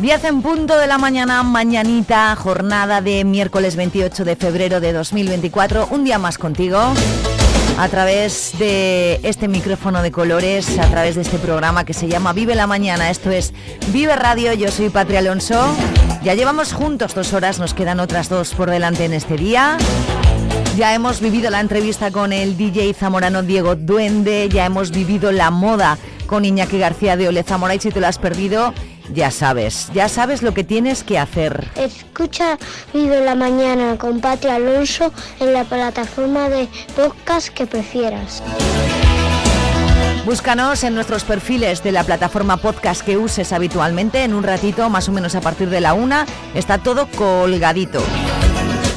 10 en punto de la mañana, mañanita, jornada de miércoles 28 de febrero de 2024, un día más contigo. A través de este micrófono de colores, a través de este programa que se llama Vive la Mañana, esto es Vive Radio, yo soy Patria Alonso. Ya llevamos juntos dos horas, nos quedan otras dos por delante en este día. Ya hemos vivido la entrevista con el DJ zamorano Diego Duende, ya hemos vivido la moda con Iñaki García de Ole Zamora y si te lo has perdido, ya sabes, ya sabes lo que tienes que hacer. Escucha Vive la Mañana con Pati Alonso en la plataforma de podcast que prefieras. Búscanos en nuestros perfiles de la plataforma podcast que uses habitualmente. En un ratito, más o menos a partir de la una, está todo colgadito.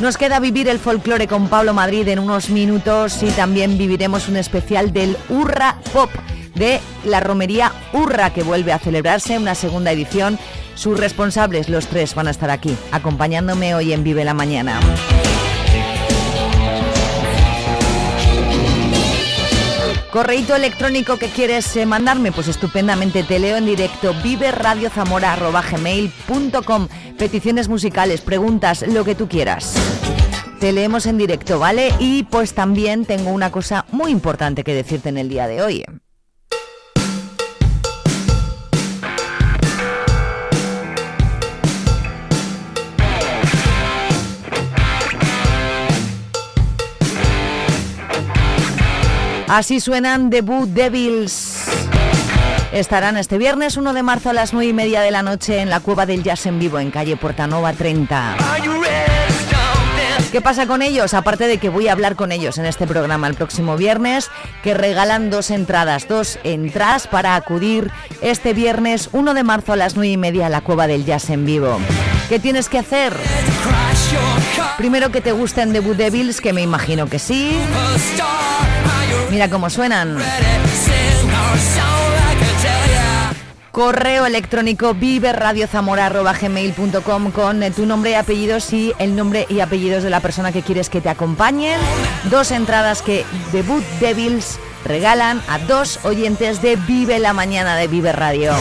Nos queda vivir el folclore con Pablo Madrid en unos minutos y también viviremos un especial del Urra Pop de la romería Urra, que vuelve a celebrarse una segunda edición. Sus responsables, los tres, van a estar aquí, acompañándome hoy en Vive la Mañana. Correíto electrónico que quieres eh, mandarme, pues estupendamente te leo en directo viveradiozamora.gmail.com Peticiones musicales, preguntas, lo que tú quieras. Te leemos en directo, ¿vale? Y pues también tengo una cosa muy importante que decirte en el día de hoy. Así suenan The Boo Devils. Estarán este viernes 1 de marzo a las 9 y media de la noche en la Cueva del Jazz en vivo en calle Portanova 30. ¿Qué pasa con ellos? Aparte de que voy a hablar con ellos en este programa el próximo viernes, que regalan dos entradas, dos entradas para acudir este viernes 1 de marzo a las 9 y media a la Cueva del Jazz en vivo. ¿Qué tienes que hacer? Primero que te gusten The Devils, que me imagino que sí. Mira cómo suenan. Correo electrónico viveradiozamora.gmail.com con tu nombre y apellidos y el nombre y apellidos de la persona que quieres que te acompañen. Dos entradas que Debut Devils regalan a dos oyentes de Vive la Mañana de Vive Radio.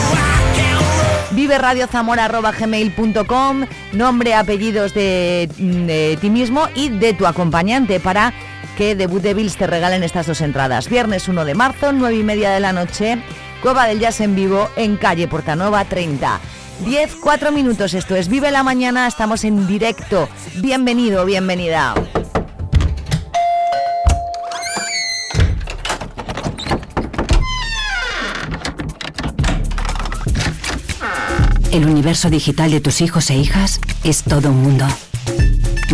Viveradiozamora.gmail.com Nombre, apellidos de, de ti mismo y de tu acompañante para que Debut Devils te regalen estas dos entradas. Viernes 1 de marzo, 9 y media de la noche, Cueva del Jazz en vivo en calle Portanova 30. 10, 4 minutos, esto es Vive la Mañana, estamos en directo. Bienvenido, bienvenida. El universo digital de tus hijos e hijas es todo un mundo.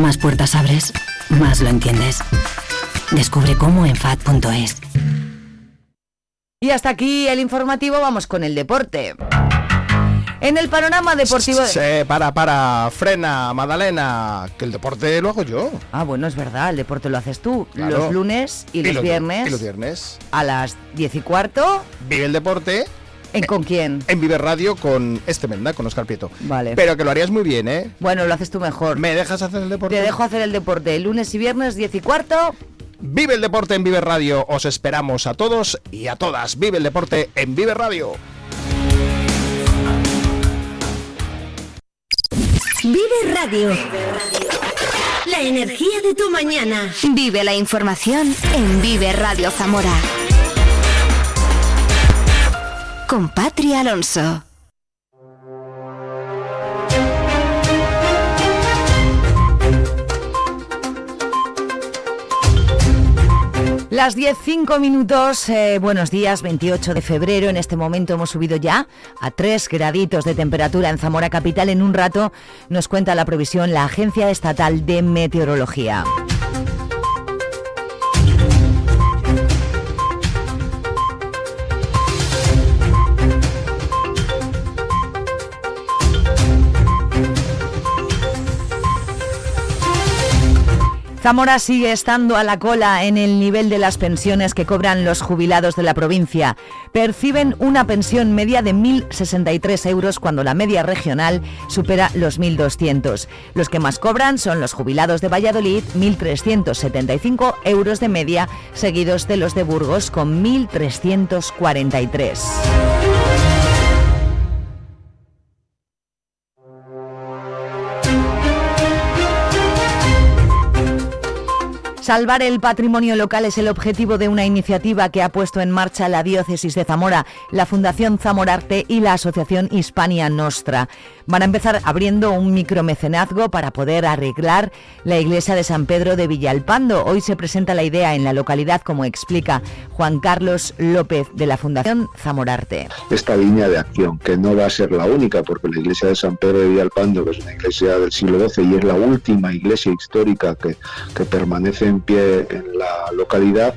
Más puertas abres, más lo entiendes. Descubre cómo en FAD.es. Y hasta aquí el informativo, vamos con el deporte. En el panorama deportivo... Se para, para, frena, Madalena, que el deporte lo hago yo. Ah, bueno, es verdad, el deporte lo haces tú. Claro. Los lunes y, los, los viernes. Y los viernes. A las 10 y cuarto. Vive el deporte. ¿En con quién? En Vive Radio con este Menda, con Oscar Prieto. Vale. Pero que lo harías muy bien, ¿eh? Bueno, lo haces tú mejor. ¿Me dejas hacer el deporte? Te dejo hacer el deporte. Lunes y viernes, 10 y cuarto. Vive el deporte en Vive Radio. Os esperamos a todos y a todas. Vive el deporte en Vive Radio. Vive Radio. La energía de tu mañana. Vive la información en Vive Radio Zamora. Con Patria Alonso. Las 10, 5 minutos, eh, buenos días, 28 de febrero. En este momento hemos subido ya a 3 graditos de temperatura en Zamora Capital. En un rato nos cuenta la previsión la Agencia Estatal de Meteorología. Zamora sigue estando a la cola en el nivel de las pensiones que cobran los jubilados de la provincia. Perciben una pensión media de 1.063 euros cuando la media regional supera los 1.200. Los que más cobran son los jubilados de Valladolid, 1.375 euros de media, seguidos de los de Burgos con 1.343. Salvar el patrimonio local es el objetivo de una iniciativa que ha puesto en marcha la Diócesis de Zamora, la Fundación Zamorarte y la Asociación Hispania Nostra. Van a empezar abriendo un micromecenazgo para poder arreglar la iglesia de San Pedro de Villalpando. Hoy se presenta la idea en la localidad, como explica Juan Carlos López de la Fundación Zamorarte. Esta línea de acción, que no va a ser la única, porque la iglesia de San Pedro de Villalpando, es una iglesia del siglo XII y es la última iglesia histórica que, que permanece en pie en la localidad,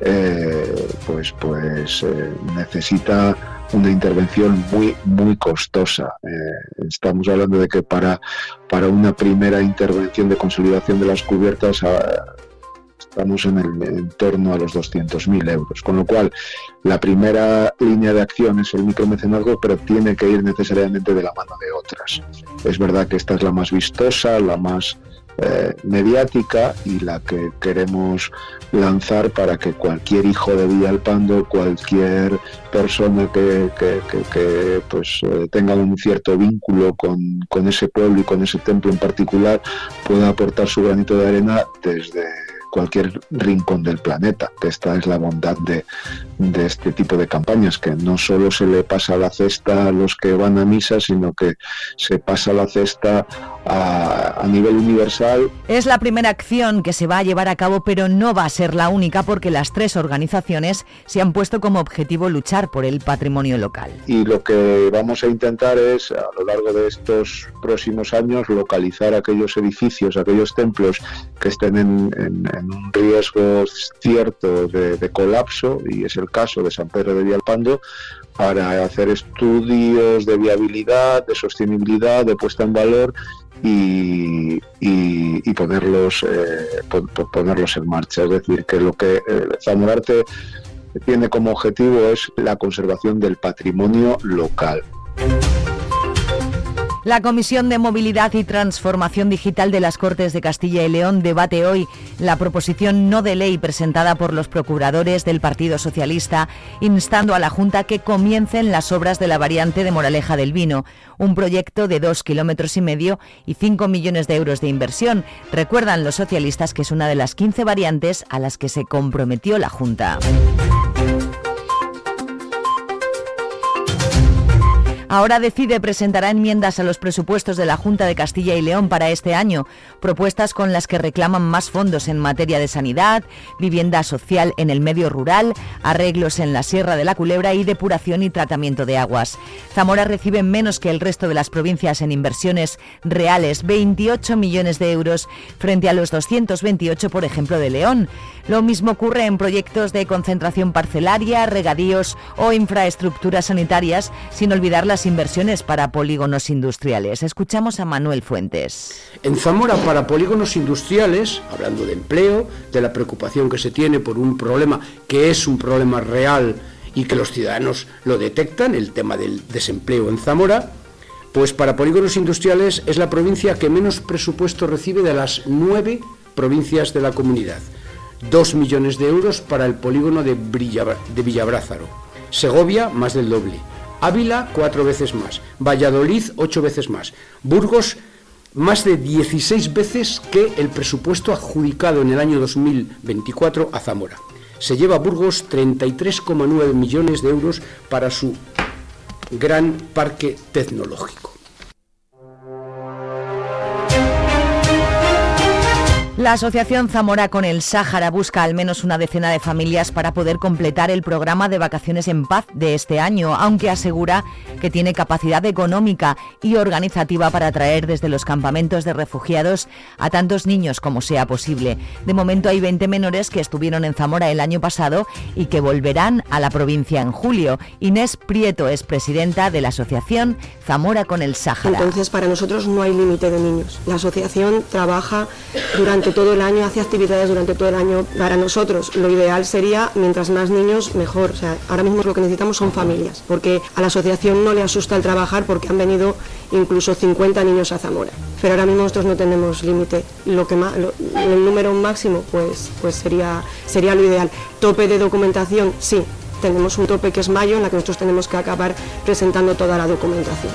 eh, pues, pues eh, necesita una intervención muy muy costosa. Eh, estamos hablando de que para, para una primera intervención de consolidación de las cubiertas ah, estamos en el en torno a los 200.000 euros. Con lo cual, la primera línea de acción es el micromecenazgo, pero tiene que ir necesariamente de la mano de otras. Es verdad que esta es la más vistosa, la más eh, mediática y la que queremos lanzar para que cualquier hijo de Villalpando, cualquier persona que, pues eh, tenga un cierto vínculo con, con ese pueblo y con ese templo en particular pueda aportar su granito de arena desde cualquier rincón del planeta. Esta es la bondad de, de, este tipo de campañas, que no solo se le pasa la cesta a los que van a misa, sino que se pasa la cesta a, a, nivel universal. Es la primera acción que se va a llevar a cabo, pero no va a ser la única porque las tres organizaciones se han puesto como objetivo luchar por el patrimonio local. Y lo que vamos a intentar es, a lo largo de estos próximos años, localizar aquellos edificios, aquellos templos que estén en, en, en un riesgo cierto de, colapso, y es el caso de San Pedro de Villalpando, para hacer estudios de viabilidad, de sostenibilidad, de puesta en valor y, y, y ponerlos, eh, ponerlos en marcha. Es decir, que lo que eh, Zamorarte tiene como objetivo es la conservación del patrimonio local. La Comisión de Movilidad y Transformación Digital de las Cortes de Castilla y León debate hoy la proposición no de ley presentada por los procuradores del Partido Socialista, instando a la Junta que comiencen las obras de la variante de Moraleja del Vino, un proyecto de dos kilómetros y medio y cinco millones de euros de inversión. Recuerdan los socialistas que es una de las 15 variantes a las que se comprometió la Junta. Ahora decide presentará enmiendas a los presupuestos de la Junta de Castilla y León para este año, propuestas con las que reclaman más fondos en materia de sanidad, vivienda social en el medio rural, arreglos en la Sierra de la Culebra y depuración y tratamiento de aguas. Zamora recibe menos que el resto de las provincias en inversiones reales, 28 millones de euros frente a los 228, por ejemplo, de León. Lo mismo ocurre en proyectos de concentración parcelaria, regadíos o infraestructuras sanitarias, sin olvidar las inversiones para polígonos industriales. Escuchamos a Manuel Fuentes. En Zamora, para polígonos industriales, hablando de empleo, de la preocupación que se tiene por un problema que es un problema real y que los ciudadanos lo detectan, el tema del desempleo en Zamora, pues para polígonos industriales es la provincia que menos presupuesto recibe de las nueve provincias de la comunidad. Dos millones de euros para el polígono de, de Villabrázaro. Segovia, más del doble. Ávila, cuatro veces más. Valladolid, ocho veces más. Burgos, más de 16 veces que el presupuesto adjudicado en el año 2024 a Zamora. Se lleva a Burgos 33,9 millones de euros para su gran parque tecnológico. La Asociación Zamora con el Sáhara busca al menos una decena de familias para poder completar el programa de vacaciones en paz de este año, aunque asegura que tiene capacidad económica y organizativa para atraer desde los campamentos de refugiados a tantos niños como sea posible. De momento hay 20 menores que estuvieron en Zamora el año pasado y que volverán a la provincia en julio. Inés Prieto es presidenta de la Asociación Zamora con el Sáhara. Entonces, para nosotros no hay límite de niños. La asociación trabaja durante durante todo el año, hace actividades durante todo el año para nosotros. Lo ideal sería, mientras más niños, mejor. O sea, ahora mismo lo que necesitamos son familias, porque a la asociación no le asusta el trabajar porque han venido incluso 50 niños a Zamora. Pero ahora mismo nosotros no tenemos límite. Lo que el número máximo pues, pues sería, sería lo ideal. Tope de documentación, sí. Tenemos un tope que es mayo en la que nosotros tenemos que acabar presentando toda la documentación.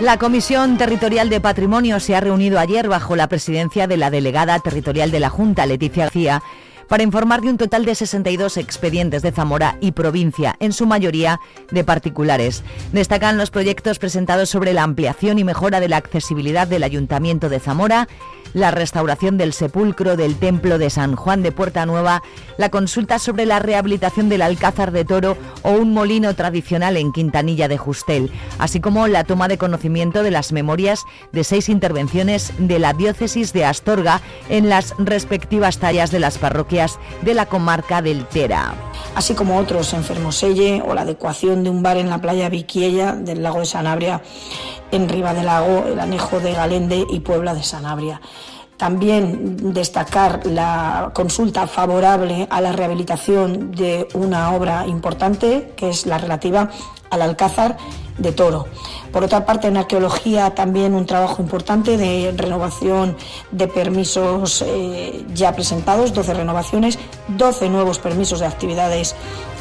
La Comisión Territorial de Patrimonio se ha reunido ayer bajo la presidencia de la delegada territorial de la Junta, Leticia García, para informar de un total de 62 expedientes de Zamora y provincia, en su mayoría de particulares. Destacan los proyectos presentados sobre la ampliación y mejora de la accesibilidad del Ayuntamiento de Zamora, la restauración del sepulcro del Templo de San Juan de Puerta Nueva, la consulta sobre la rehabilitación del Alcázar de Toro o un molino tradicional en Quintanilla de Justel, así como la toma de conocimiento de las memorias de seis intervenciones de la diócesis de Astorga en las respectivas tallas de las parroquias de la comarca del Tera. Así como otros en Fermoselle o la adecuación de un bar en la playa Viquiella del lago de Sanabria en Riva del Lago, el anejo de Galende y Puebla de Sanabria. También destacar la consulta favorable a la rehabilitación de una obra importante, que es la relativa al Alcázar de Toro. Por otra parte, en arqueología también un trabajo importante de renovación de permisos eh, ya presentados, 12 renovaciones, 12 nuevos permisos de actividades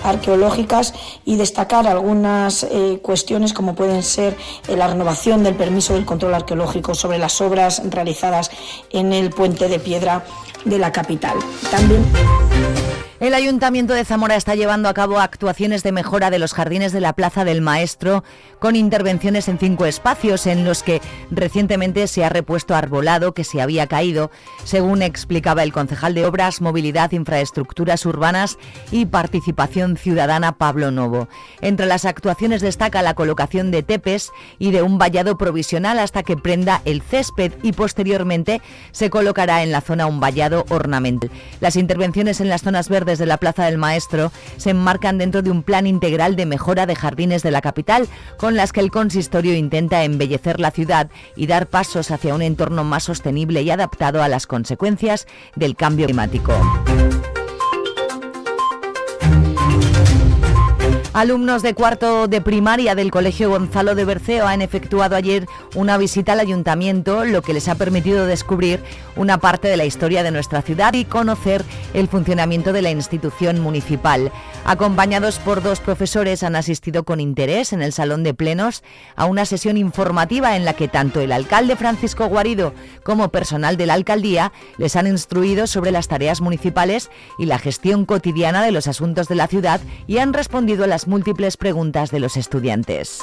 arqueológicas y destacar algunas eh, cuestiones como pueden ser eh, la renovación del permiso del control arqueológico sobre las obras realizadas en el puente de piedra de la capital. También el Ayuntamiento de Zamora está llevando a cabo actuaciones de mejora de los jardines de la Plaza del Maestro con intervenciones en cinco espacios en los que recientemente se ha repuesto arbolado que se había caído, según explicaba el concejal de Obras, Movilidad, Infraestructuras Urbanas y Participación Ciudadana Pablo Novo. Entre las actuaciones destaca la colocación de tepes y de un vallado provisional hasta que prenda el césped y posteriormente se colocará en la zona un vallado ornamental. Las intervenciones en las zonas verdes desde la Plaza del Maestro se enmarcan dentro de un plan integral de mejora de jardines de la capital, con las que el consistorio intenta embellecer la ciudad y dar pasos hacia un entorno más sostenible y adaptado a las consecuencias del cambio climático. Alumnos de cuarto de primaria del Colegio Gonzalo de Berceo han efectuado ayer una visita al ayuntamiento, lo que les ha permitido descubrir una parte de la historia de nuestra ciudad y conocer el funcionamiento de la institución municipal. Acompañados por dos profesores han asistido con interés en el salón de plenos a una sesión informativa en la que tanto el alcalde Francisco Guarido como personal de la alcaldía les han instruido sobre las tareas municipales y la gestión cotidiana de los asuntos de la ciudad y han respondido a las múltiples preguntas de los estudiantes.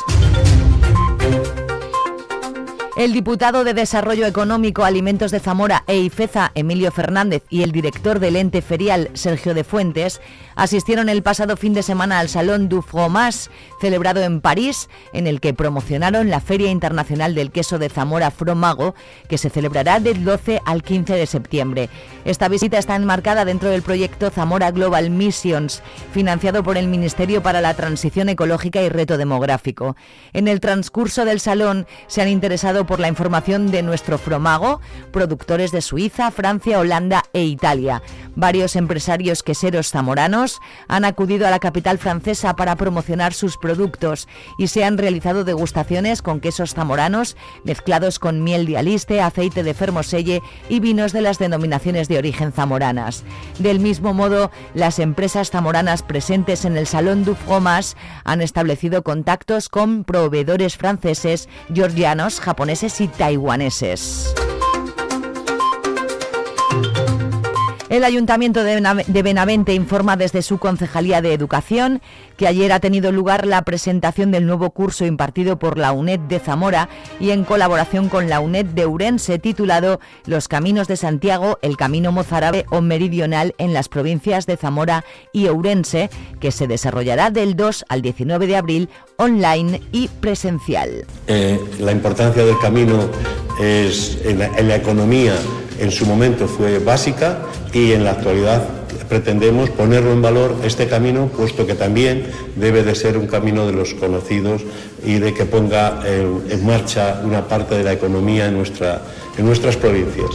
El diputado de Desarrollo Económico, Alimentos de Zamora e IFEZA, Emilio Fernández, y el director del ente ferial, Sergio de Fuentes, asistieron el pasado fin de semana al Salón du Fromage, celebrado en París, en el que promocionaron la Feria Internacional del Queso de Zamora Fromago, que se celebrará del 12 al 15 de septiembre. Esta visita está enmarcada dentro del proyecto Zamora Global Missions, financiado por el Ministerio para la Transición Ecológica y Reto Demográfico. En el transcurso del salón se han interesado por la información de nuestro Fromago, productores de Suiza, Francia, Holanda e Italia. Varios empresarios queseros zamoranos han acudido a la capital francesa para promocionar sus productos y se han realizado degustaciones con quesos zamoranos mezclados con miel de aliste, aceite de fermoselle y vinos de las denominaciones de origen zamoranas. Del mismo modo, las empresas zamoranas presentes en el Salón du Fromage han establecido contactos con proveedores franceses, georgianos, japoneses, y taiwaneses. El Ayuntamiento de Benavente informa desde su Concejalía de Educación que ayer ha tenido lugar la presentación del nuevo curso impartido por la UNED de Zamora y en colaboración con la UNED de Urense titulado Los Caminos de Santiago, el Camino Mozárabe o Meridional en las provincias de Zamora y Ourense, que se desarrollará del 2 al 19 de abril online y presencial. Eh, la importancia del camino es en la economía en su momento fue básica y en la actualidad pretendemos ponerlo en valor este camino, puesto que también debe de ser un camino de los conocidos y de que ponga en, marcha una parte de la economía en, en nuestras provincias.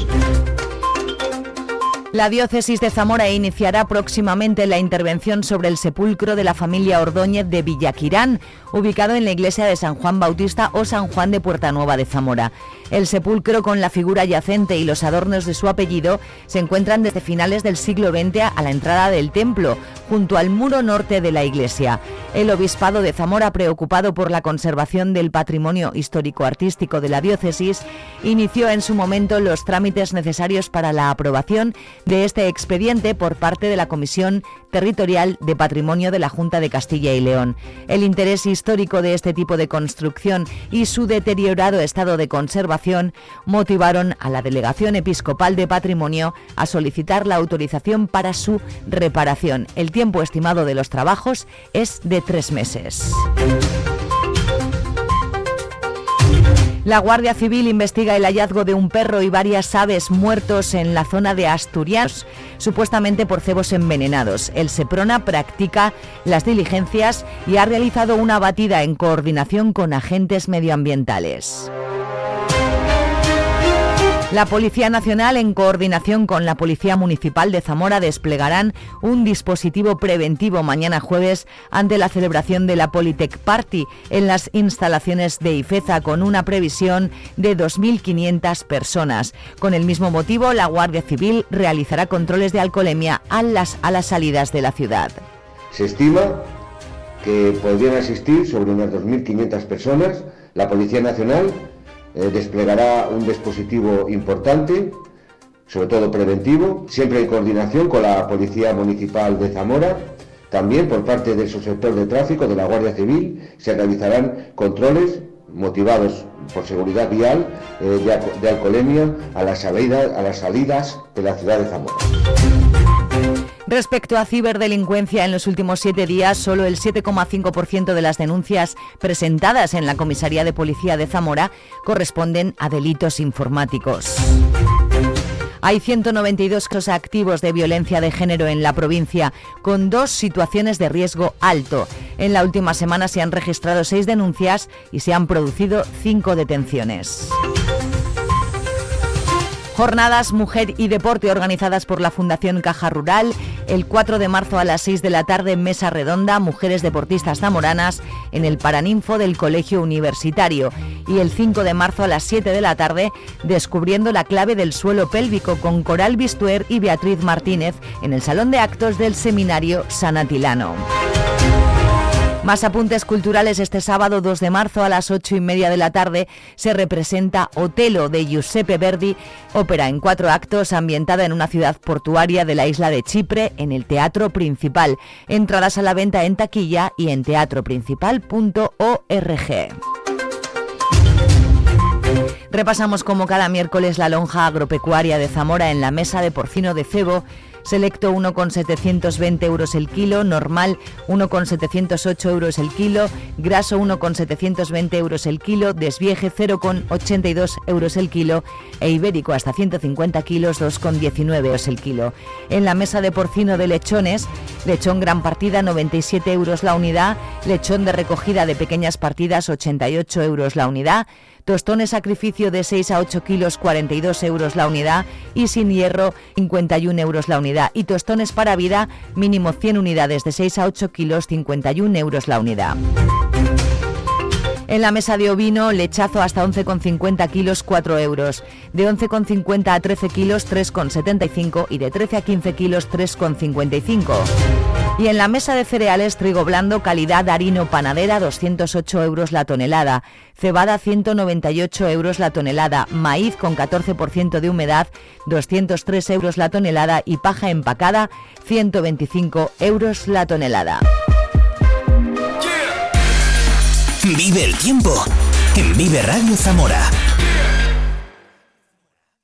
La diócesis de Zamora iniciará próximamente la intervención sobre el sepulcro de la familia Ordóñez de Villaquirán, ubicado en la iglesia de San Juan Bautista o San Juan de Puerta Nueva de Zamora. El sepulcro con la figura yacente y los adornos de su apellido se encuentran desde finales del siglo XX a la entrada del templo, junto al muro norte de la iglesia. El obispado de Zamora, preocupado por la conservación del patrimonio histórico-artístico de la diócesis, inició en su momento los trámites necesarios para la aprobación de este expediente por parte de la Comisión Territorial de Patrimonio de la Junta de Castilla y León. El interés histórico de este tipo de construcción y su deteriorado estado de conservación motivaron a la Delegación Episcopal de Patrimonio a solicitar la autorización para su reparación. El tiempo estimado de los trabajos es de tres meses. La Guardia Civil investiga el hallazgo de un perro y varias aves muertos en la zona de Asturias, supuestamente por cebos envenenados. El Seprona practica las diligencias y ha realizado una batida en coordinación con agentes medioambientales. La Policía Nacional, en coordinación con la Policía Municipal de Zamora, desplegarán un dispositivo preventivo mañana jueves ante la celebración de la Politec Party en las instalaciones de Ifeza con una previsión de 2.500 personas. Con el mismo motivo, la Guardia Civil realizará controles de alcoholemia a las, a las salidas de la ciudad. Se estima que podrían asistir sobre unas 2.500 personas. La Policía Nacional eh, desplegará un dispositivo importante, sobre todo preventivo, siempre en coordinación con la Policía Municipal de Zamora. También por parte del subsector de tráfico de la Guardia Civil se realizarán controles motivados por seguridad vial eh, de, alcoholemia a las salidas de la ciudad de Zamora. Respecto a ciberdelincuencia, en los últimos siete días, solo el 7,5% de las denuncias presentadas en la Comisaría de Policía de Zamora corresponden a delitos informáticos. Hay 192 casos activos de violencia de género en la provincia, con dos situaciones de riesgo alto. En la última semana se han registrado seis denuncias y se han producido cinco detenciones. Jornadas Mujer y Deporte organizadas por la Fundación Caja Rural. El 4 de marzo a las 6 de la tarde, Mesa Redonda, Mujeres Deportistas Zamoranas, en el Paraninfo del Colegio Universitario. Y el 5 de marzo a las 7 de la tarde, Descubriendo la clave del suelo pélvico con Coral Bistuer y Beatriz Martínez en el Salón de Actos del Seminario Sanatilano. Más apuntes culturales este sábado 2 de marzo a las 8 y media de la tarde se representa Otelo de Giuseppe Verdi, ópera en cuatro actos ambientada en una ciudad portuaria de la isla de Chipre en el Teatro Principal. Entradas a la venta en taquilla y en teatroprincipal.org. Repasamos como cada miércoles la lonja agropecuaria de Zamora en la mesa de porcino de cebo Selecto 1,720 euros el kilo, normal 1,708 euros el kilo, graso 1,720 euros el kilo, desvieje 0,82 euros el kilo e ibérico hasta 150 kilos 2,19 euros el kilo. En la mesa de porcino de lechones, lechón gran partida 97 euros la unidad, lechón de recogida de pequeñas partidas 88 euros la unidad, tostones sacrificio de 6 a 8 kilos 42 euros la unidad y sin hierro 51 euros la unidad y tostones para vida mínimo 100 unidades de 6 a 8 kilos 51 euros la unidad. En la mesa de ovino, lechazo hasta 11,50 kilos 4 euros. De 11,50 a 13 kilos 3,75 y de 13 a 15 kilos 3,55. Y en la mesa de cereales, trigo blando, calidad harino panadera, 208 euros la tonelada. Cebada, 198 euros la tonelada. Maíz con 14% de humedad, 203 euros la tonelada. Y paja empacada, 125 euros la tonelada. Vive el tiempo en Vive Radio Zamora.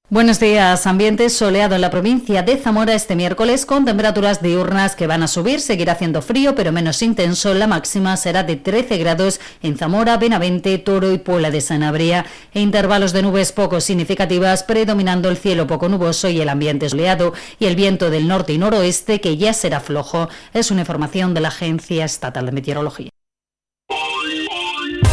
Buenos días. Ambiente soleado en la provincia de Zamora este miércoles con temperaturas diurnas que van a subir. Seguirá haciendo frío, pero menos intenso. La máxima será de 13 grados en Zamora, Benavente, Toro y Puebla de Sanabria. E intervalos de nubes poco significativas, predominando el cielo poco nuboso y el ambiente soleado y el viento del norte y noroeste que ya será flojo. Es una información de la Agencia Estatal de Meteorología.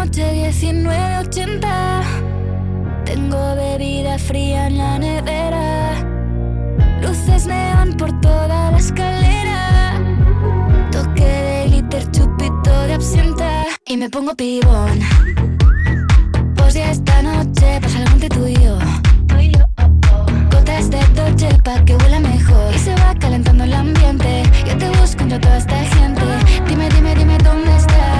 Noche 1980. Tengo bebida fría en la nevera. Luces neón por toda la escalera. Toque de glitter, chupito de absenta. Y me pongo pibón. Pues ya esta noche pasa algo entre tú y yo. Gotas de Dolce pa' que huela mejor. Y se va calentando el ambiente. Yo te busco entre toda esta gente. Dime, dime, dime dónde está.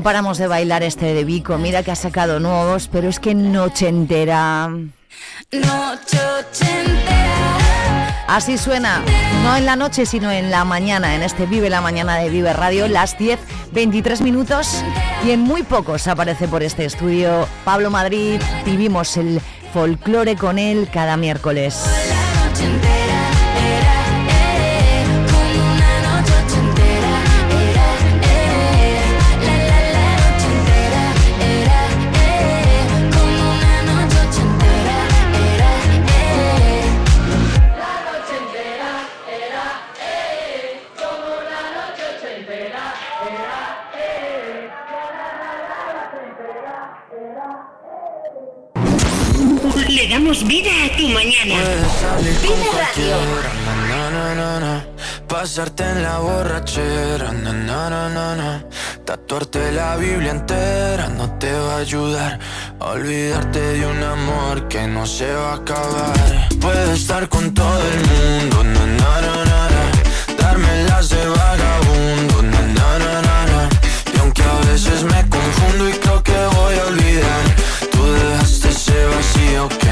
no paramos de bailar este de Vico. Mira que ha sacado nuevos, pero es que noche entera. Noche ochentera. Así suena, no en la noche, sino en la mañana, en este Vive la Mañana de Vive Radio, las 10, 23 minutos. Y en muy pocos aparece por este estudio Pablo Madrid. Vivimos el folclore con él cada miércoles. Vida a tu mañana. Vive Radio. Na, na, na. Pasarte en la borrachera, tatuarte la Biblia entera no te va a ayudar. Olvidarte de un amor que no se va a acabar. Puedes estar con todo el mundo, darme las de vagabundo, y aunque a veces me confundo y creo que voy a olvidar, tú dejaste ese vacío que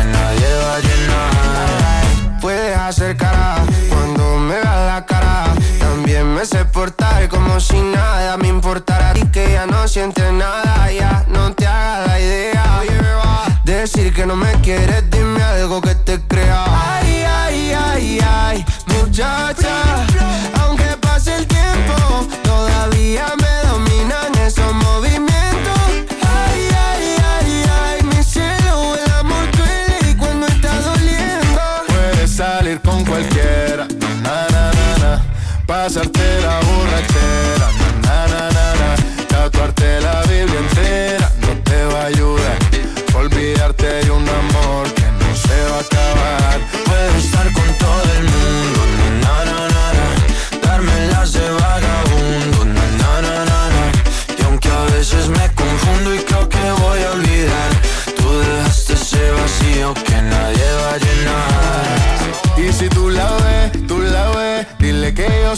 sientes nada, ya no te hagas la idea. Decir que no me quieres, dime algo que te crea. Ay, ay, ay, ay, muchacha. Aunque pase el tiempo, todavía me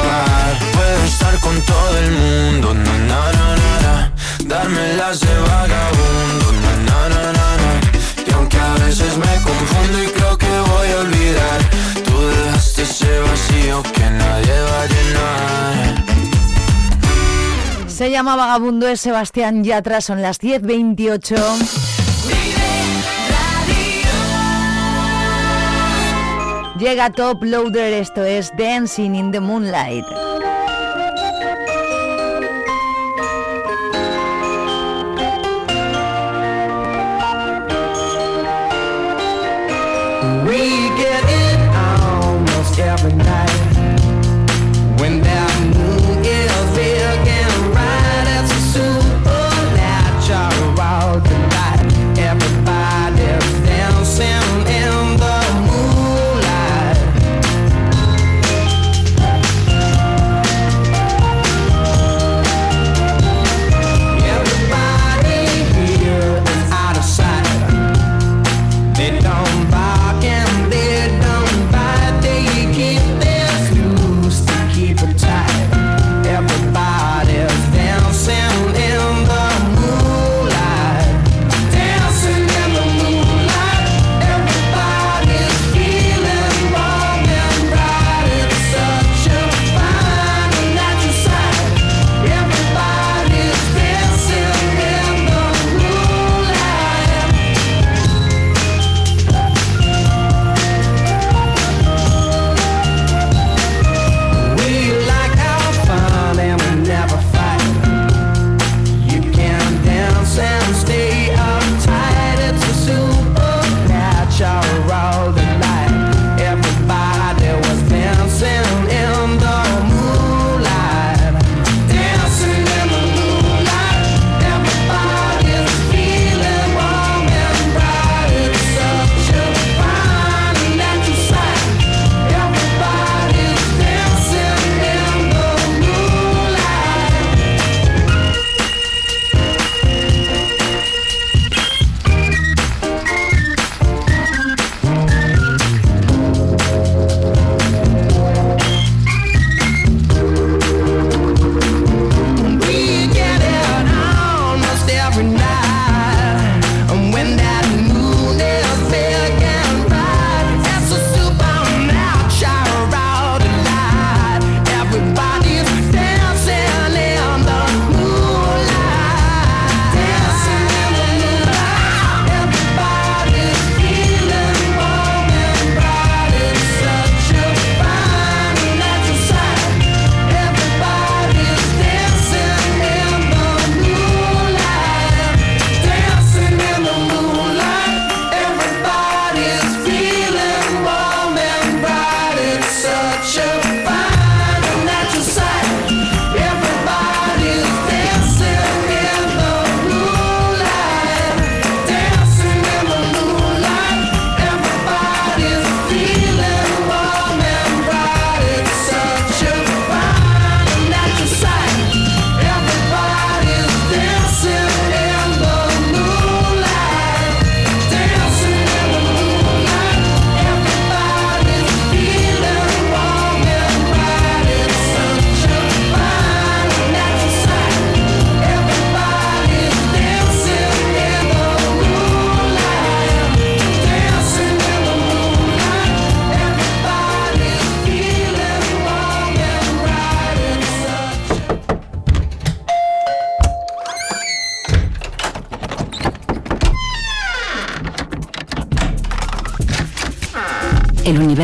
a acabar. Puedo estar con todo el mundo, na na na na na. Darme las de vagabundo, na na na na na. Y aunque a veces me confundo y creo que voy a olvidar, tú dejaste ese vacío que nadie va a llenar. Se llama Vagabundo es Sebastián Yatra, son las 10.28. Llega Top Loader, esto es Dancing in the Moonlight. We get it almost every night.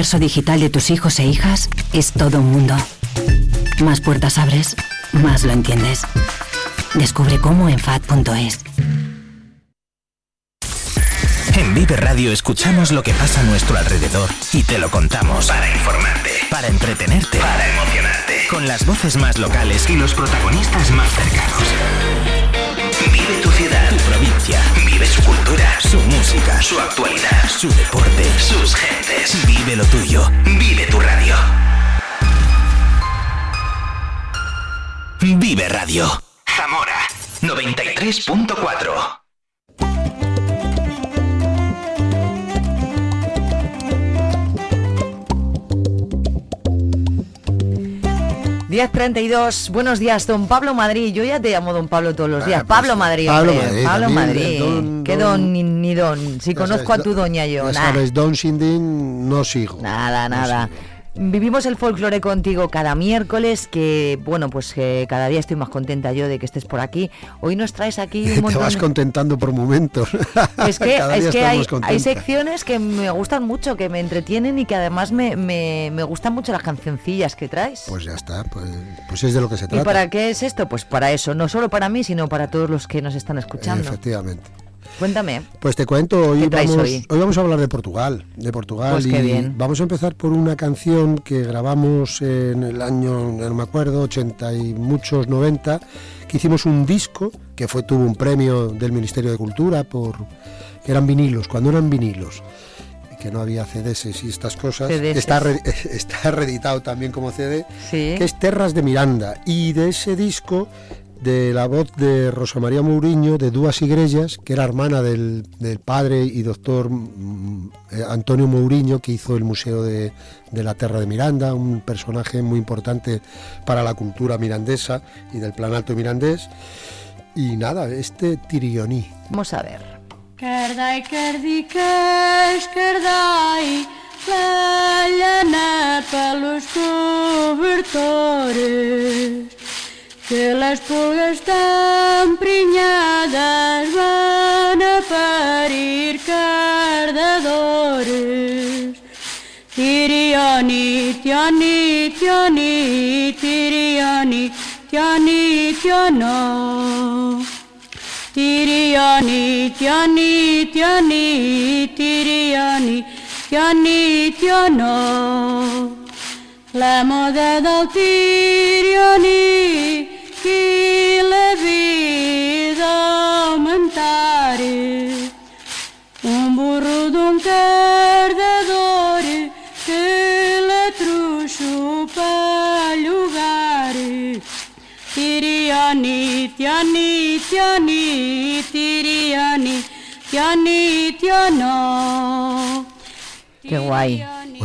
Universo digital de tus hijos e hijas es todo un mundo. Más puertas abres, más lo entiendes. Descubre cómo en FAD.es. En Vive Radio escuchamos lo que pasa a nuestro alrededor y te lo contamos. Para informarte, para entretenerte, para emocionarte. Con las voces más locales y los protagonistas más cercanos. Vive tu ciudad, tu provincia. Vive su cultura, su música, su actualidad, su deporte, sus gentes. Vive lo tuyo. Vive tu radio. Vive Radio. Zamora 93.4. 10.32, buenos días, don Pablo Madrid. Yo ya te llamo don Pablo todos los días. Ah, pues, Pablo Madrid, Pablo hombre. Madrid, Pablo Madrid. don- ¿Qué don ni, ni don? Si conozco sabes, a tu do- doña yo. Ya nah. sabes, Don no sigo. Nada, nada. Vivimos el folclore contigo cada miércoles, que bueno, pues que cada día estoy más contenta yo de que estés por aquí. Hoy nos traes aquí un Te montón vas de- contentando por momentos. Es que, es que hay, hay secciones que me gustan mucho, que me entretienen y que además me, me, me gustan mucho las cancioncillas que traes. Pues ya está, pues, pues es de lo que se ¿Y trata. para qué es esto? Pues para eso, no solo para mí, sino para todos los que nos están escuchando. Efectivamente. Cuéntame. Pues te cuento, hoy ¿Qué traes vamos, hoy? vamos a hablar de Portugal, de Portugal Pues y qué bien. vamos a empezar por una canción que grabamos en el año, no me acuerdo, 80 y muchos 90, que hicimos un disco que fue tuvo un premio del Ministerio de Cultura por que eran vinilos, cuando eran vinilos que no había CDs y estas cosas. CDs. Está re- está reeditado también como CD, Sí. que es Terras de Miranda y de ese disco de la voz de Rosa María Mourinho, de Dúas Iglesias, que era hermana del, del padre y doctor mm, eh, Antonio Mourinho, que hizo el Museo de, de la Terra de Miranda, un personaje muy importante para la cultura mirandesa y del plan alto mirandés. Y nada, este Tirioní. Vamos a ver. Cardai, cardicas, cardai, la llana pelos cobertores, que las pulgas tan preñadas van a parir cardadores. Tiriani, tiani, tiani, tiriani, tiani, tiano. Tiriani, tiani, tiani, tiriani, tiani, tiano. La moda del tiriani, que leve a aumentar um burro de um cardador que lhe trouxe para lugar tiriani tiani tiani tiriani tiani tiano que guay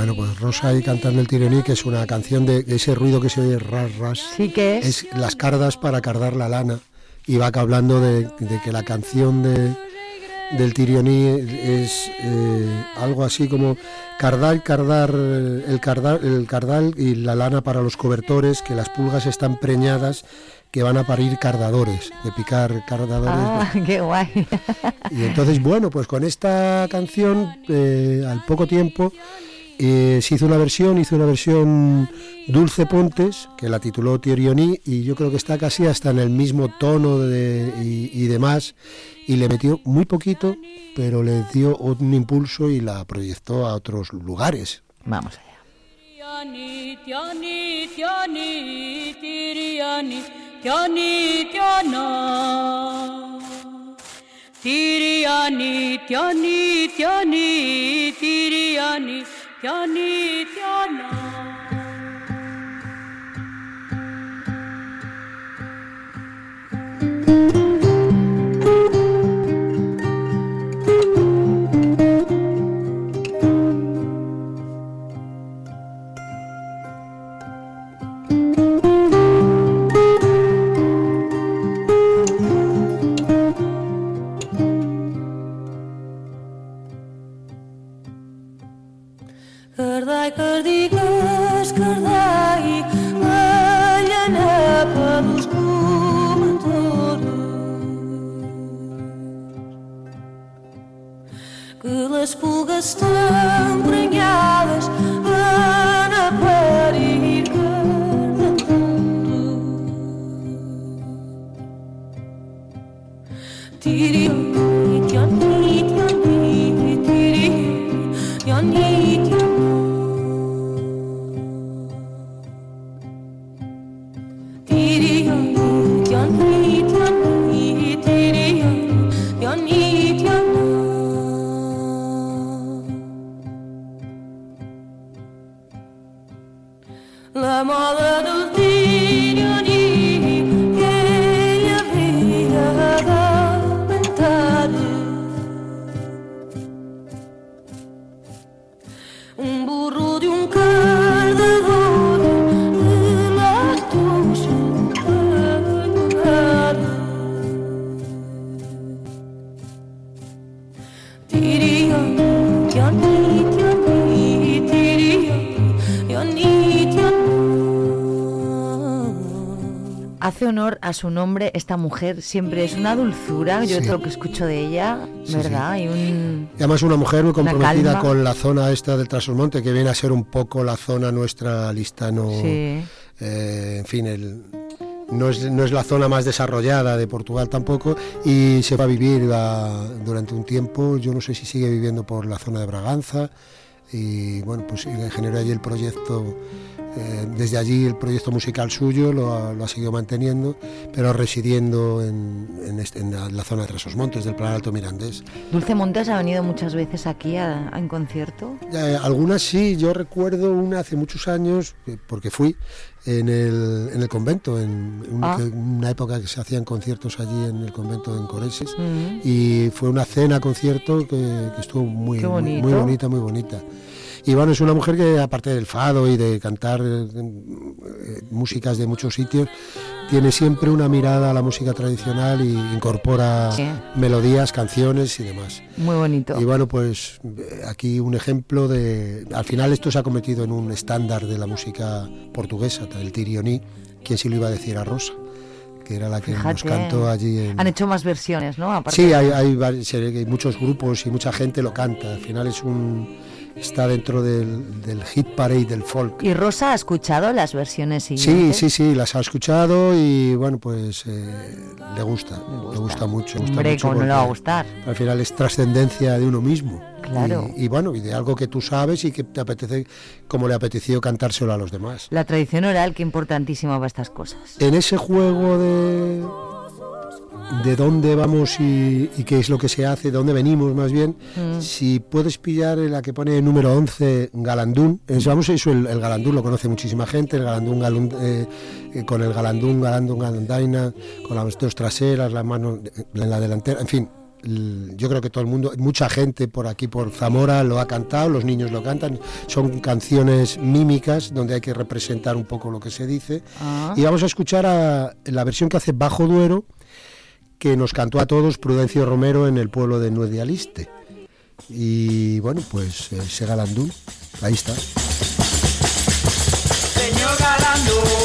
Bueno, pues Rosa ahí cantando el Tirioní, que es una canción de ese ruido que se oye ras, ras. Sí que es. es las cardas para cardar la lana. Y va hablando de, de que la canción de, del Tirioní es eh, algo así como cardal, cardar, el cardal, el cardal y la lana para los cobertores, que las pulgas están preñadas, que van a parir cardadores, de picar cardadores. Ah, qué guay. Y entonces, bueno, pues con esta canción, eh, al poco tiempo, eh, se hizo una versión, hizo una versión Dulce Pontes, que la tituló Tirioní, y yo creo que está casi hasta en el mismo tono de, y, y demás, y le metió muy poquito, pero le dio un impulso y la proyectó a otros lugares. Vamos allá. Tieni, tiana. A su nombre esta mujer, siempre es una dulzura, yo Sí. todo lo que escucho de ella, Sí, ¿verdad? Y un... Y además una mujer muy comprometida con la zona esta del Trasmonte, que viene a ser un poco la zona nuestra listano. Sí. eh, en fin, el, no, es, no es la zona más desarrollada de Portugal tampoco, y se va a vivir durante un tiempo, yo no sé si sigue viviendo por la zona de Braganza, y bueno, pues generó allí el proyecto, eh, desde allí el proyecto musical suyo lo ha, lo ha seguido manteniendo, pero residiendo en, en este- en la, la zona de Trasmontes, del Plan Alto Mirandés. Dulce Montes ha venido muchas veces aquí a, a- en concierto. Eh, algunas sí, yo recuerdo una hace muchos años, eh, porque fui en el, en el convento, en una, Ah. una época que se hacían conciertos allí en el convento de Encoreses, Mm. y fue una cena, concierto que, que estuvo muy, muy, muy bonita, muy bonita. Y bueno, es una mujer que aparte del fado y de cantar eh, eh, músicas de muchos sitios, tiene siempre una mirada a la música tradicional y incorpora Sí. melodías, canciones y demás. Muy bonito. Y bueno, pues eh, aquí un ejemplo de... Al final esto se ha convertido en un estándar de la música portuguesa, el tirioní, quien sí lo iba a decir a Rosa, que era la que nos Fíjate. cantó allí en... Han hecho más versiones, ¿no? Aparte Sí, hay muchos grupos y mucha gente lo canta. Al final es un... Está dentro del, del hit parade del folk. ¿Y Rosa ha escuchado las versiones Sí, siguientes? sí, sí, las ha escuchado y bueno, pues eh, le gusta, le gusta mucho. le gusta Hombre, mucho ¿cómo no le va a gustar? Al final es trascendencia de uno mismo. Claro. Y, y bueno, y de algo que tú sabes y que te apetece, como le apeteció cantárselo a los demás. La tradición oral, que importantísima para estas cosas. En ese juego de, de dónde vamos y, y qué es lo que se hace, de dónde venimos más bien, Mm. si puedes pillar la que pone número 11, Galandún, es, vamos, eso, el, el Galandún lo conoce muchísima gente, el Galandún, Galun- eh, eh, con el Galandún, Galandún, Galandaina, con las dos traseras, las manos en la delantera, en fin. Yo creo que todo el mundo, mucha gente por aquí, por Zamora, lo ha cantado, los niños lo cantan. Son canciones mímicas donde hay que representar un poco lo que se dice. Ah. Y vamos a escuchar a la versión que hace Bajo Duero, que nos cantó a todos Prudencio Romero en el pueblo de Nuez de Aliste. Y bueno, pues eh, ese galandún, ahí está. Señor Galandún,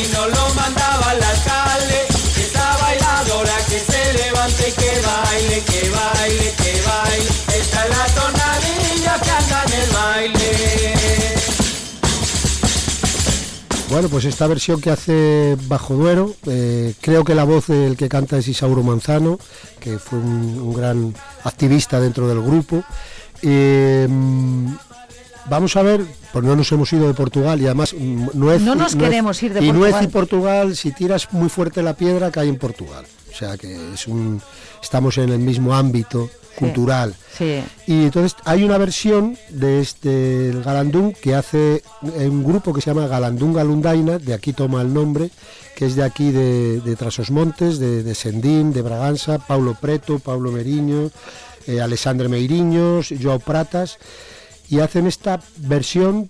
rey no lo mandaba el alcalde, esa bailadora que se levante, que baile, que baile, que baile, esta es la tonadilla que anda en el baile. Bueno, pues esta versión que hace Bajo Duero, eh, creo que la voz del que canta es Isauro Manzano, que fue un, un gran activista dentro del grupo. Eh, vamos a ver, pues no nos hemos ido de Portugal y además mm, Nuez, No nos Nuez- queremos ir de y Portugal. Nuez y Portugal, si tiras muy fuerte la piedra, cae en Portugal. O sea que es un estamos en el mismo ámbito cultural. Sí. Y entonces hay una versión de este el Galandún que hace un grupo que se llama Galandún Galundaina, de aquí toma el nombre, que es de aquí de, de Trasosmontes, de, de Sendín, de Braganza, Paulo Preto, Pablo Meriño, eh, Alessandre Meiriños, Joao Pratas, y hacen esta versión,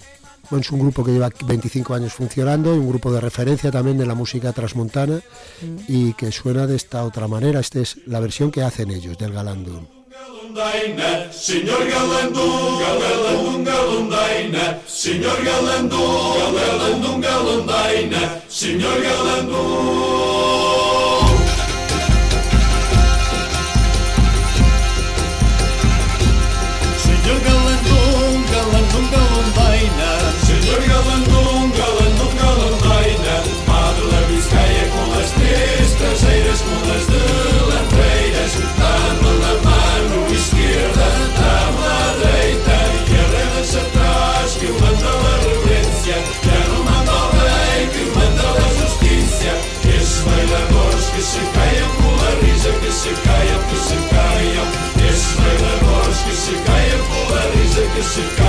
bueno, es un grupo que lleva 25 años funcionando, un grupo de referencia también de la música transmontana, y que suena de esta otra manera. Esta es la versión que hacen ellos del Galandún. Galandum, Galundaina, Senhor Galandum, Galandum, Galundaina, Senhor as delanteiras, dá-me a mano esquerda, dá-me direita, e arredas atrás, que manda a reverência, já não manda ao rei, que manda a justiça, esses que se caiam com a que se caiam, que se caiam, esses bailadores que se caiam com a que se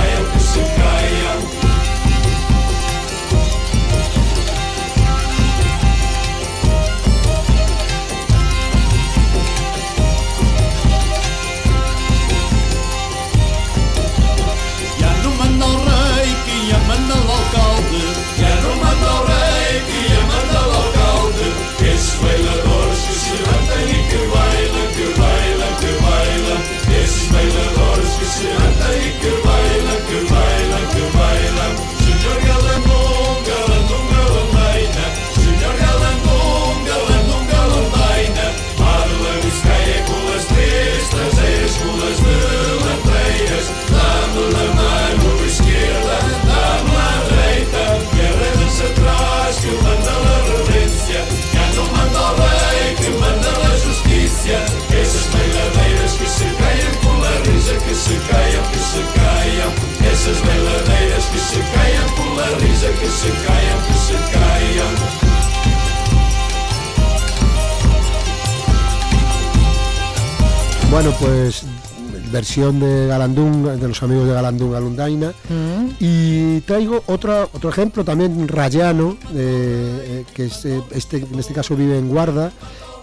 pues versión de Galandún, de los amigos de Galandún Galundaina. Y traigo otro, otro ejemplo también rayano, eh, eh, que es, eh, este, en este caso vive en Guarda,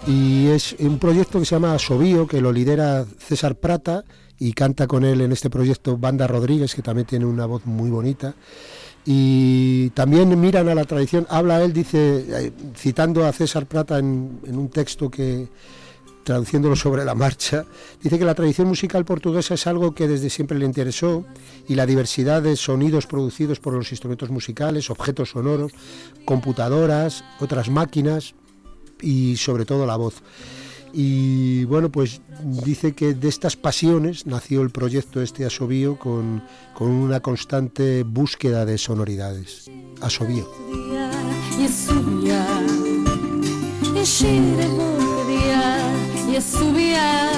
y es un proyecto que se llama Sobío, que lo lidera César Prata, y canta con él en este proyecto Banda Rodríguez, que también tiene una voz muy bonita. Y también miran a la tradición, habla él, dice, citando a César Prata en, en un texto que, traduciéndolo sobre la marcha, dice que la tradición musical portuguesa es algo que desde siempre le interesó y la diversidad de sonidos producidos por los instrumentos musicales, objetos sonoros, computadoras, otras máquinas y sobre todo la voz. Y bueno, pues dice que de estas pasiones nació el proyecto este Asobío con, con una constante búsqueda de sonoridades. Asobío. E assobiar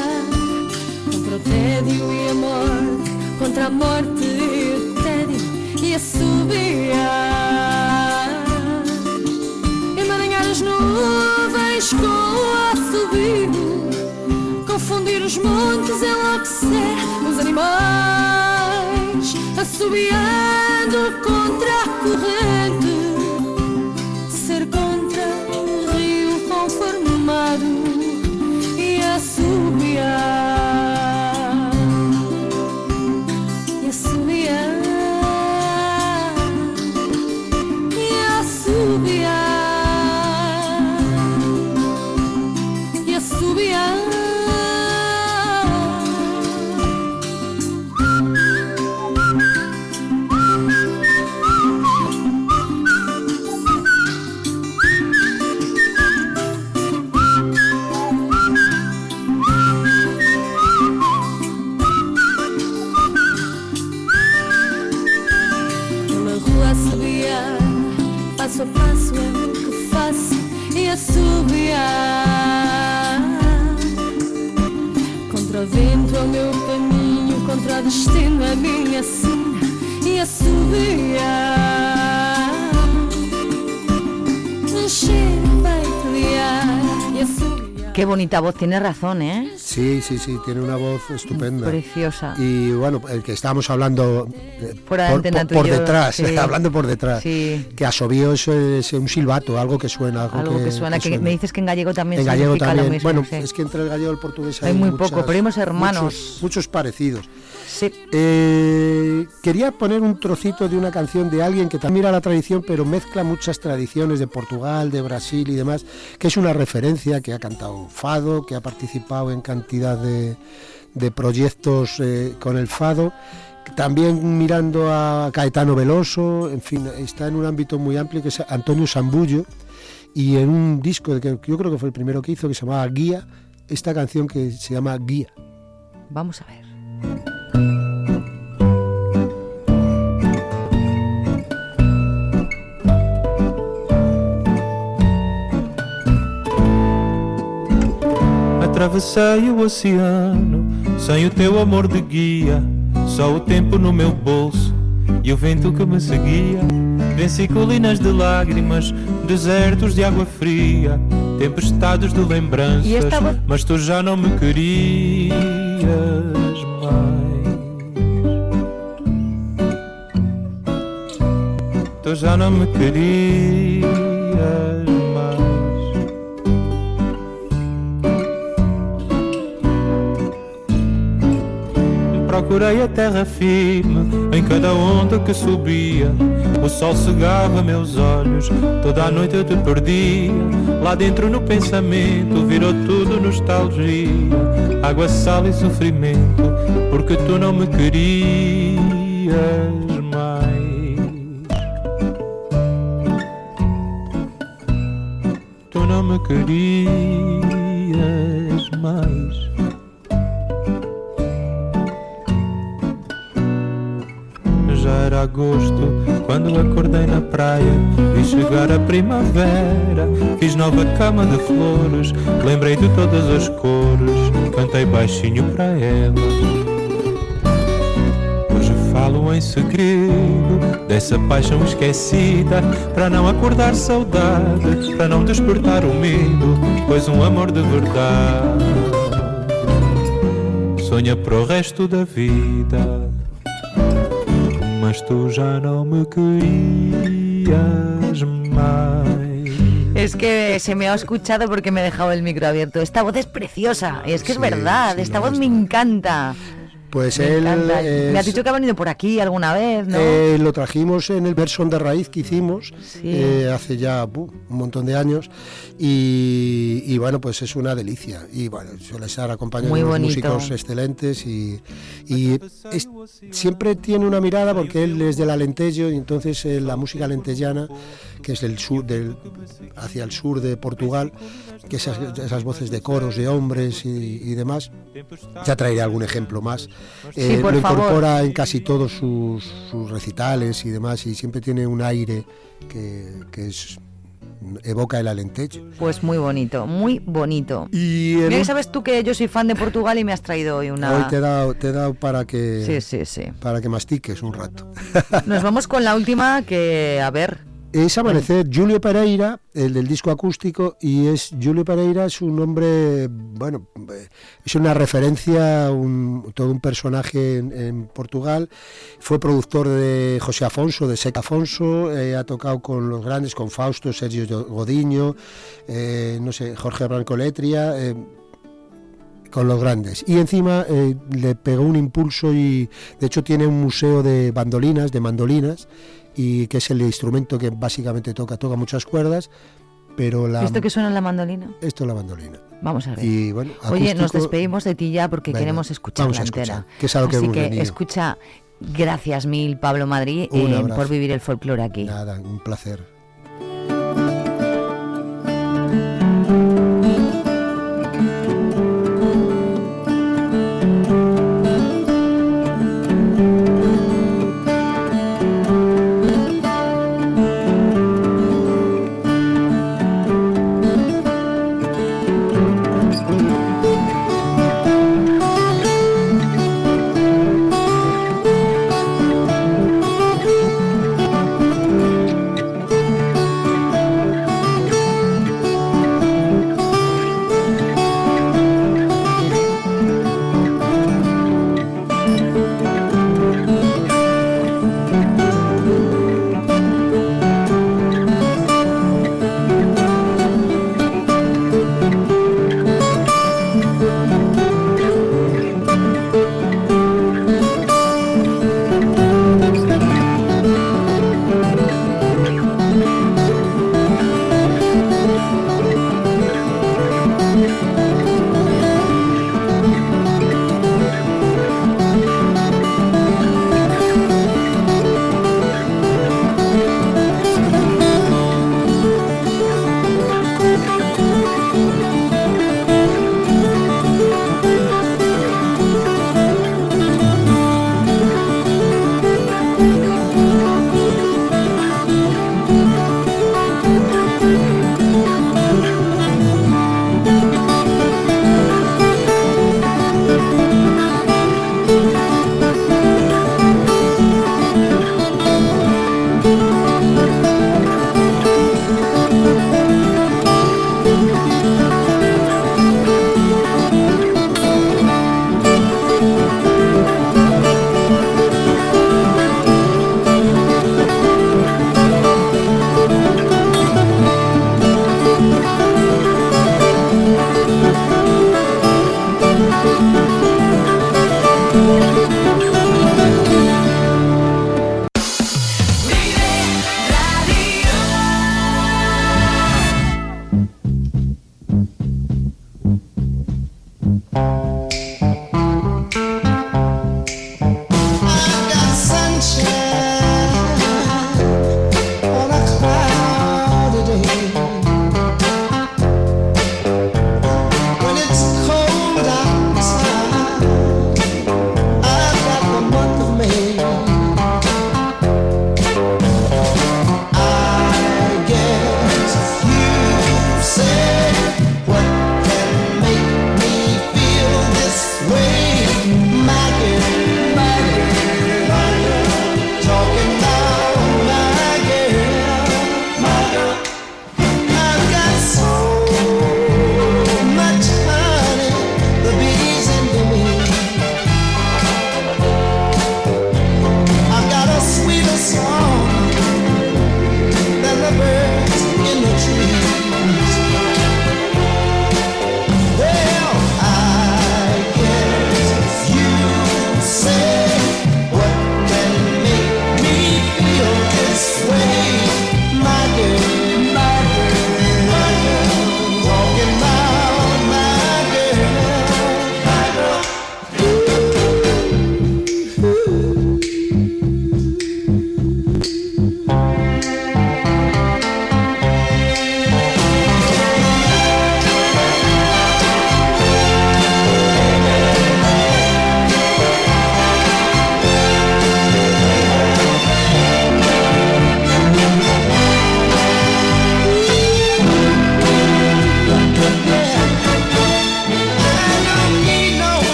Contra o tédio e a morte Contra a morte e o tédio E assobiar Emaranhar as nuvens com o assobio Confundir os montes, enlouquecer os animais Assobiando contra a corrente destino é a minha sina E E assobiar Qué bonita voz, tiene razón, ¿eh? Sí, sí, sí, tiene una voz estupenda. Preciosa. Y bueno, el que estábamos hablando Fuera por, yo, detrás, sí. hablando por detrás, Sí. que asobió es, es un silbato, algo que suena. Algo, Algo que, suena, que, me dices que en gallego también En gallego también. lo mismo. bueno, sí. es que entre el gallego y el portugués Hay muy poco, muchas- primos hermanos. Muchos, muchos parecidos. Sí. Eh, quería poner un trocito de una canción de alguien que también mira la tradición, pero mezcla muchas tradiciones de Portugal, de Brasil y demás, que es una referencia, que ha cantado fado, que ha participado en cantidad de, de proyectos eh, con el fado. También mirando a Caetano Veloso, en fin, está en un ámbito muy amplio que es Antonio Sambullo y en un disco que yo creo que fue el primero que hizo que se llamaba Guía, esta canción que se llama Guía. Vamos a ver. Atravessei o oceano sem o teu amor de guia. Só o tempo no meu bolso e o vento que me seguia. Venci colinas de lágrimas, desertos de água fria, tempestades de lembranças. E esta voz- Mas tu já não me querias mais. Tu já não me querias Procurei a terra firme em cada onda que subia. O sol cegava meus olhos, toda a noite eu te perdia. Lá dentro no pensamento virou tudo nostalgia. Água, sal e sofrimento, porque tu não me querias mais. Tu não me querias agosto quando acordei na praia. Vi chegar a primavera, fiz nova cama de flores. Lembrei de todas as cores, cantei baixinho para ela. Hoje falo em segredo dessa paixão esquecida. Para não acordar saudade, para não despertar o medo. Pois um amor de verdade sonha para o resto da vida. Mas tu já não me querias mais. Es que se me ha escuchado porque me he dejado el micro abierto. Esta voz es preciosa, es que es verdad, sí, esta voz me encanta. Pues Me él. Me has dicho que ha venido por aquí alguna vez, ¿no? Eh, lo trajimos en el Verson de Raíz que hicimos Sí. eh, hace ya un montón de años y, y bueno, pues es una delicia. Y bueno, suele estar acompañado de músicos excelentes y, y es- siempre tiene una mirada porque él es del Alentejo y entonces eh, la música alentellana, que es del sur, del, hacia el sur de Portugal, que esas, esas voces de coros de hombres y, y demás, ya traeré algún ejemplo más. Sí, Eh, lo favor. incorpora en casi todos sus, sus recitales y demás y siempre tiene un aire que, que es, evoca el alentejo. Pues muy bonito, muy bonito. Y Mira sabes tú que yo soy fan de Portugal y me has traído hoy una... Hoy te he dado, te he dado para que Sí, sí, sí. para que mastiques un rato. Nos vamos con la última que, a ver, Es Amanecer, Julio Pereira, el del disco acústico, y es Julio Pereira es un hombre, bueno, eh, es una referencia, un- todo un personaje en, en Portugal. Fue productor de José Afonso, de Seca Afonso, eh, ha tocado con los grandes, con Fausto, Sergio Godiño, eh, no sé, Jorge Branco Letria. eh, con los grandes. Y encima eh, le pegó un impulso y de hecho tiene un museo de bandolinas, de mandolinas, y que es el instrumento que básicamente toca, toca muchas cuerdas, pero la... ¿esto que suena en la mandolina? Esto es la mandolina. Vamos a ver. Y bueno, Oye, nos acústico- despedimos de ti ya porque Venga, queremos escucharla vamos a entera. escuchar, que es a lo que Así hemos que venido. escucha, gracias mil Pablo Madrid eh, por vivir el folclore aquí. Nada, un placer.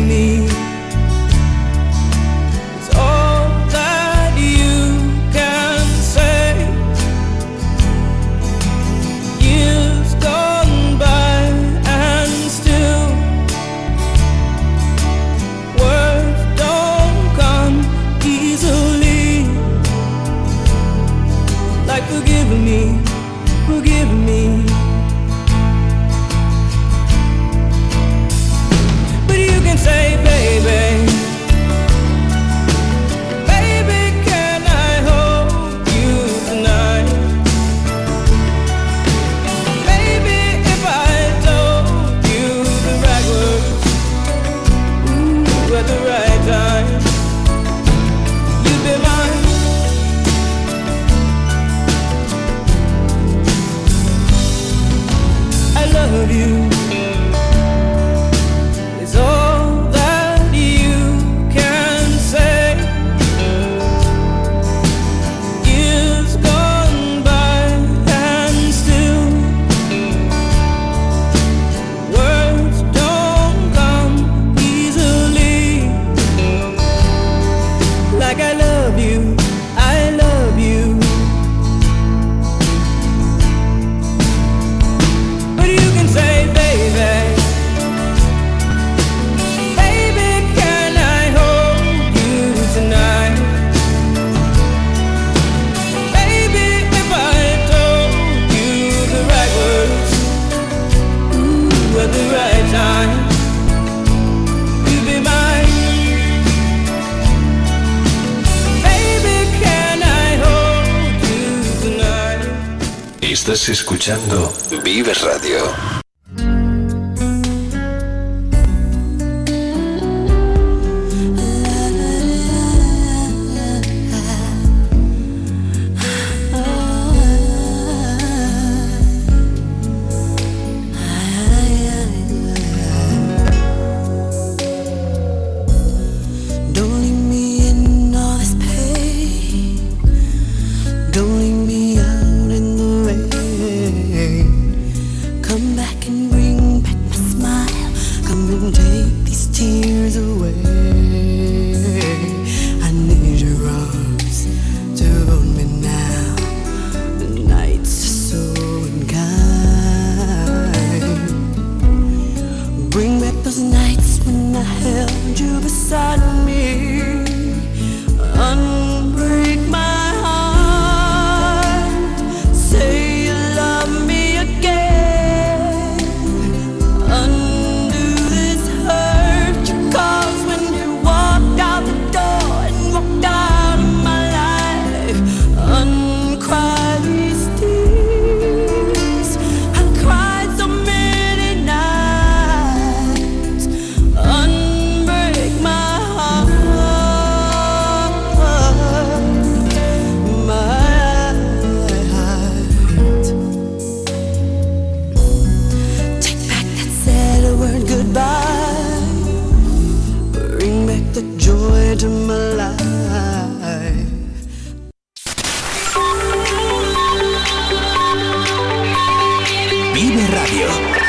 me. Estás escuchando Vive Radio.